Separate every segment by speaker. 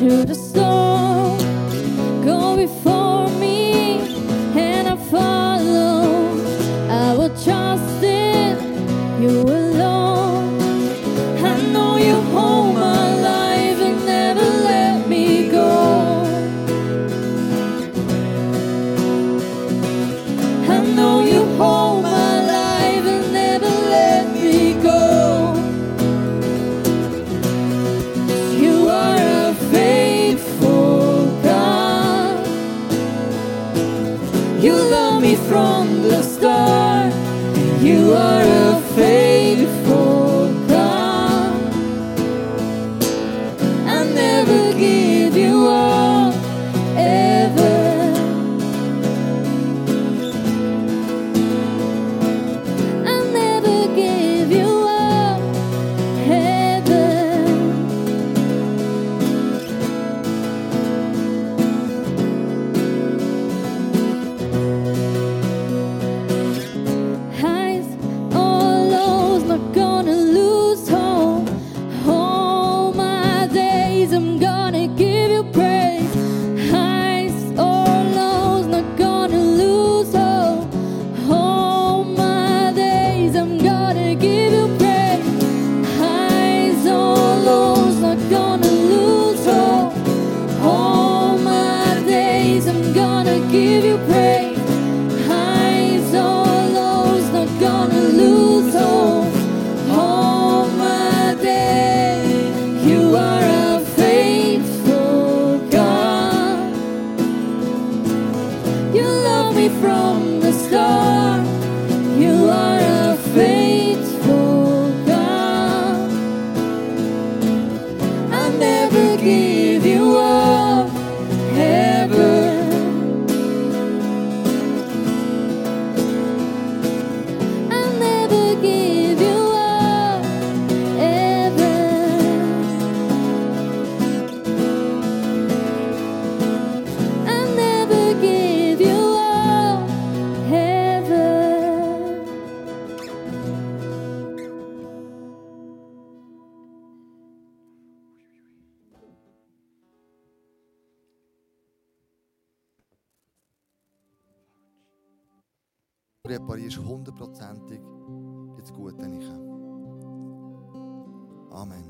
Speaker 1: through the storm. you are.
Speaker 2: Reparierst hundertprozentig jetzt
Speaker 1: gut, das Gute. Amen.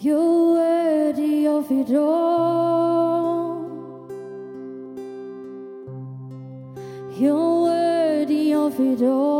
Speaker 1: You're worthy of it all. You're worthy of it all.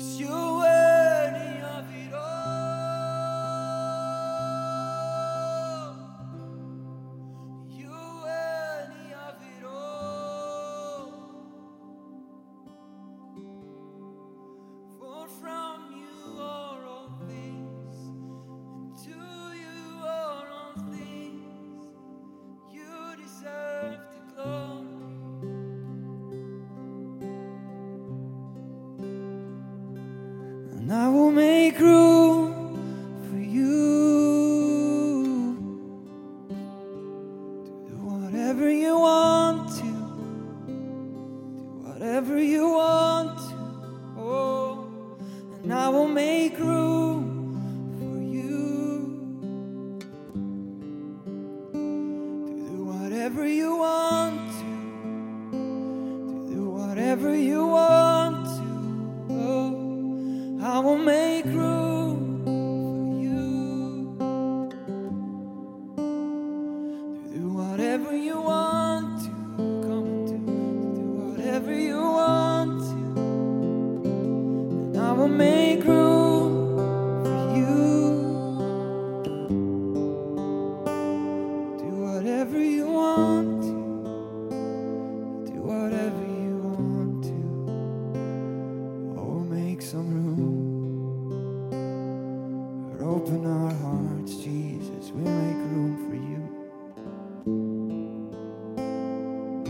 Speaker 1: Cause you. wherever you
Speaker 3: are.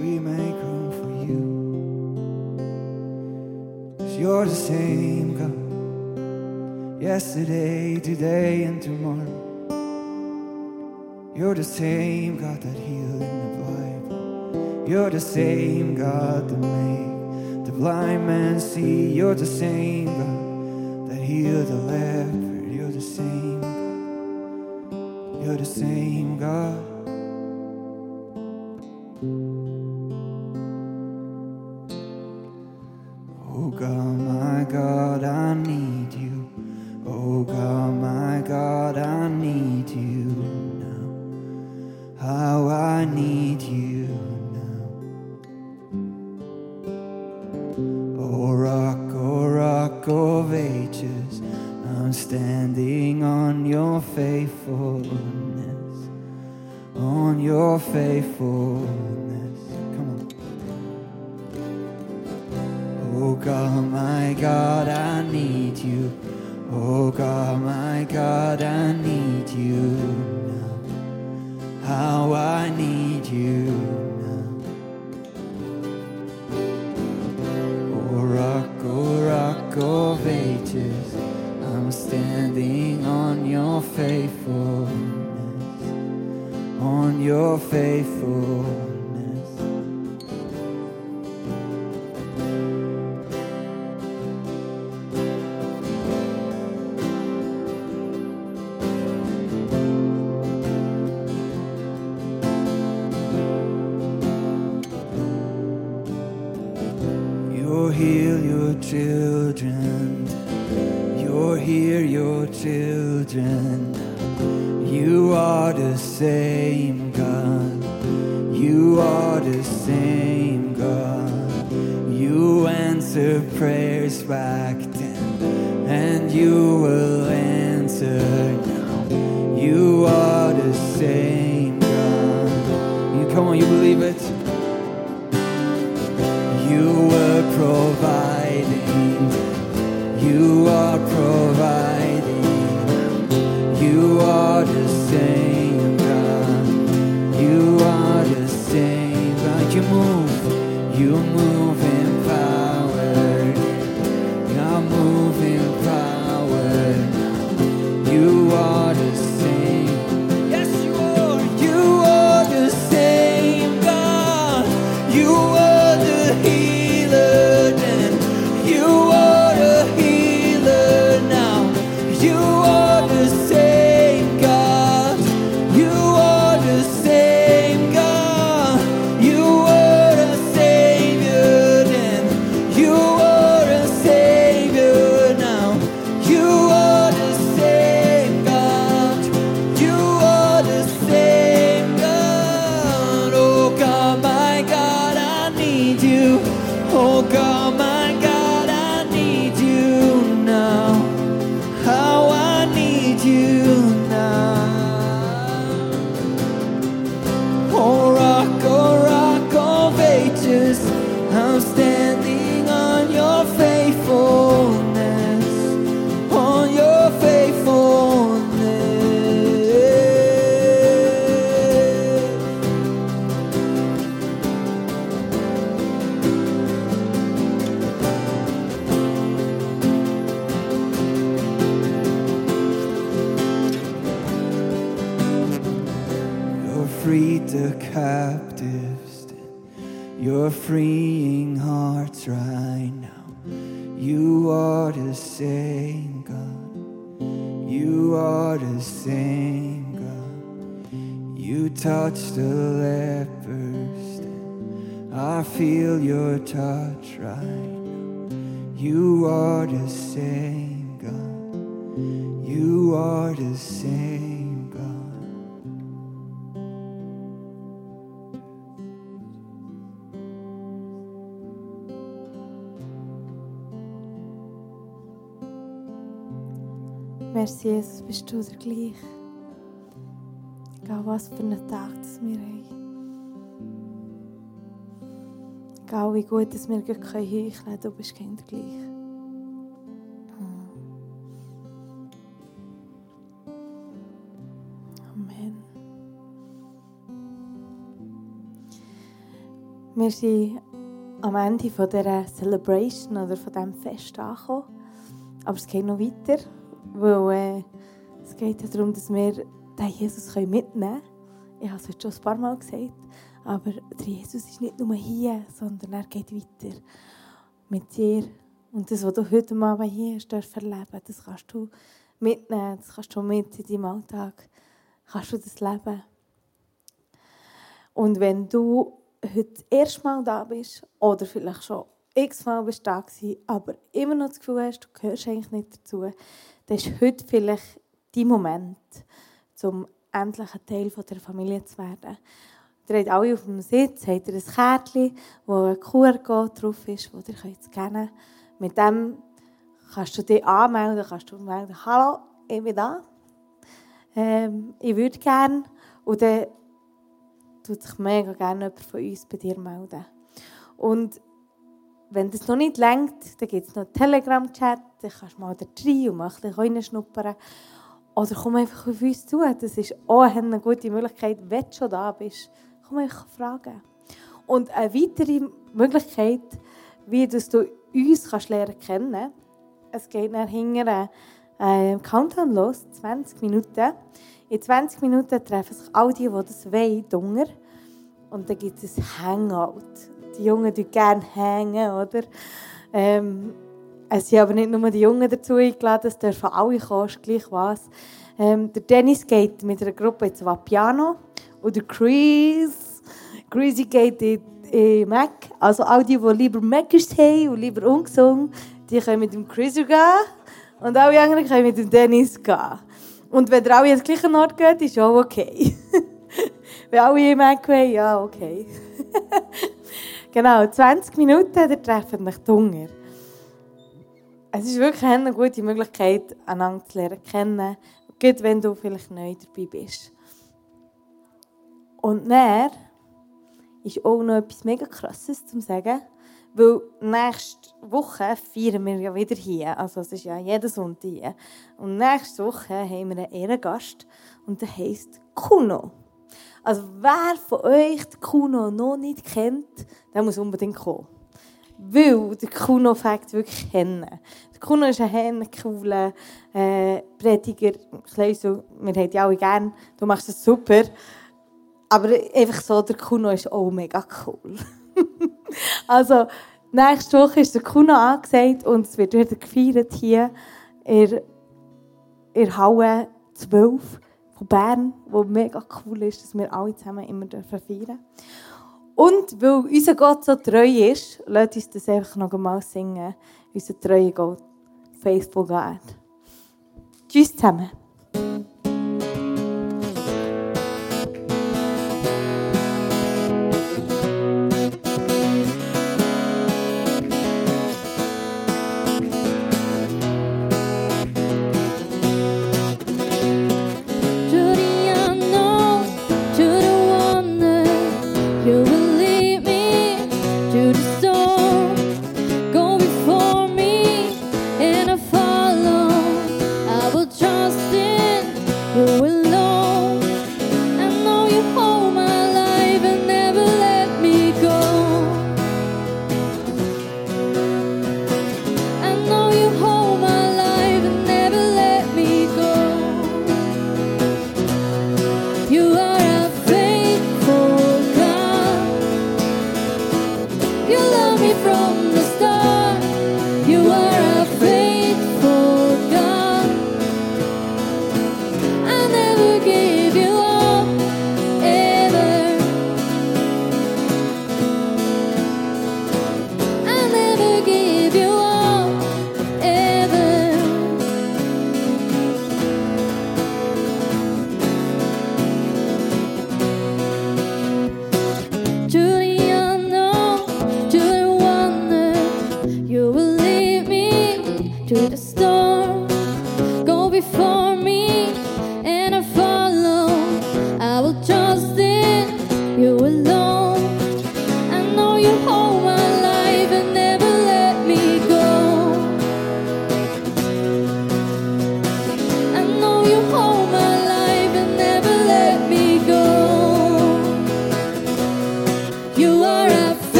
Speaker 3: we make room for you. Cause you're the same God, yesterday, today, and tomorrow. You're the same God that healed in the Bible. You're the same God that made the blind man see. You're the same God that healed the leper. You're the same God. You're the same God. of ages. I'm standing on your faithfulness, on your faithfulness. Come on. Oh God, my God, I need you. Oh God, my God, I need you now. How I need you of ages, I'm standing on your faithfulness, on your faithfulness. children. You're here, your children. You are the same God. You are the same God. You answer prayers by nuvem you. You touch the lepers. stand. I feel your touch right now. You are the same God. You are the same God.
Speaker 4: Merci, Jesus, bist du der gleich. Egal was für einen Tag das wir haben. Egal wie gut dass wir heucheln können, du bist kein der gleich. Amen. Wir sind am Ende von dieser Celebration oder von diesem Fest angekommen. Aber es geht noch weiter. Weil äh, es geht darum, dass wir den Jesus mitnehmen können. Ich habe es heute schon ein paar Mal gesagt. Aber der Jesus ist nicht nur hier, sondern er geht weiter mit dir. Und das, was du heute Abend hier hast erleben, das kannst du mitnehmen, das kannst du mit in deinem Alltag, kannst du das leben. Und wenn du heute das erste Mal da bist oder vielleicht schon x-mal bist da gewesen, aber immer noch das Gefühl hast, du gehörst eigentlich nicht dazu, dann ist heute vielleicht dein Moment, um endlich ein Teil dieser Familie zu werden. Ihr habt alle auf dem Sitz habt ihr ein Kärtchen, wo ein QR-Code drauf ist, das ihr könnt scannen könnt. Mit dem kannst du dich anmelden, kannst du melden, «Hallo, ich bin da. Ähm, ich würde gerne.» Und dann tut sich mega gerne jemand von uns bei dir melden. Und wenn das noch nicht längt, dann gibt es noch einen Telegram-Chat, dann kannst du mal da rein und mal ein bisschen reinschnuppern. Oder komm einfach auf uns zu. Das ist auch eine gute Möglichkeit, wenn du schon da bist. Komm einfach fragen. Und eine weitere Möglichkeit, wie du uns kannst lernen kennen es geht nach hinten äh, Countdown los, 20 Minuten. In 20 Minuten treffen sich all die, die das wollen, drunter. Und dann gibt es ein Hangout. Die Jungen die gerne hängen, oder? Ähm, es sind aber nicht nur die Jungen dazu eingeladen, es dürfen alle kommen, gleich was. Ähm, der Dennis geht mit einer Gruppe ins Vapiano und der Chris, Chrissy geht in, in Mac. Also all die, die lieber Mackers haben und lieber ungesungen, die können mit dem Chris gehen und alle anderen können mit dem Dennis gehen. Und wenn ihr alle an den gleichen Ort geht, ist auch okay. wenn alle in Mac wollen, ja, okay. genau, 20 Minuten, dann treffen euch die Hunger. Es ist wirklich eine gute Möglichkeit, einander zu lernen kennen, gerade wenn du vielleicht neu dabei bist. Und dann ist auch noch etwas mega Krasses zu sagen, weil nächste Woche feiern wir ja wieder hier, also es ist ja jeden Sonntag hier. Und nächste Woche haben wir einen Ehrengast und der heisst Kuno. Also wer von euch Kuno noch nicht kennt, der muss unbedingt kommen. Weil der Kuno-Fakt wirklich kennen. Der Kuno ist ein cooler äh, Prediger. So, wir haben die alle gerne. Du machst das super. Aber einfach so, der Kuno ist auch mega cool. also, nächste Woche ist der Kuno angesagt und es wird wieder gefeiert hier in, in Halle 12 von Bern, wo mega cool ist, dass wir alle zusammen immer feiern dürfen. Und weil unser Gott so treu ist, lasst uns das einfach noch einmal singen. Unser treuer Gott, faithful God. Tschüss zusammen.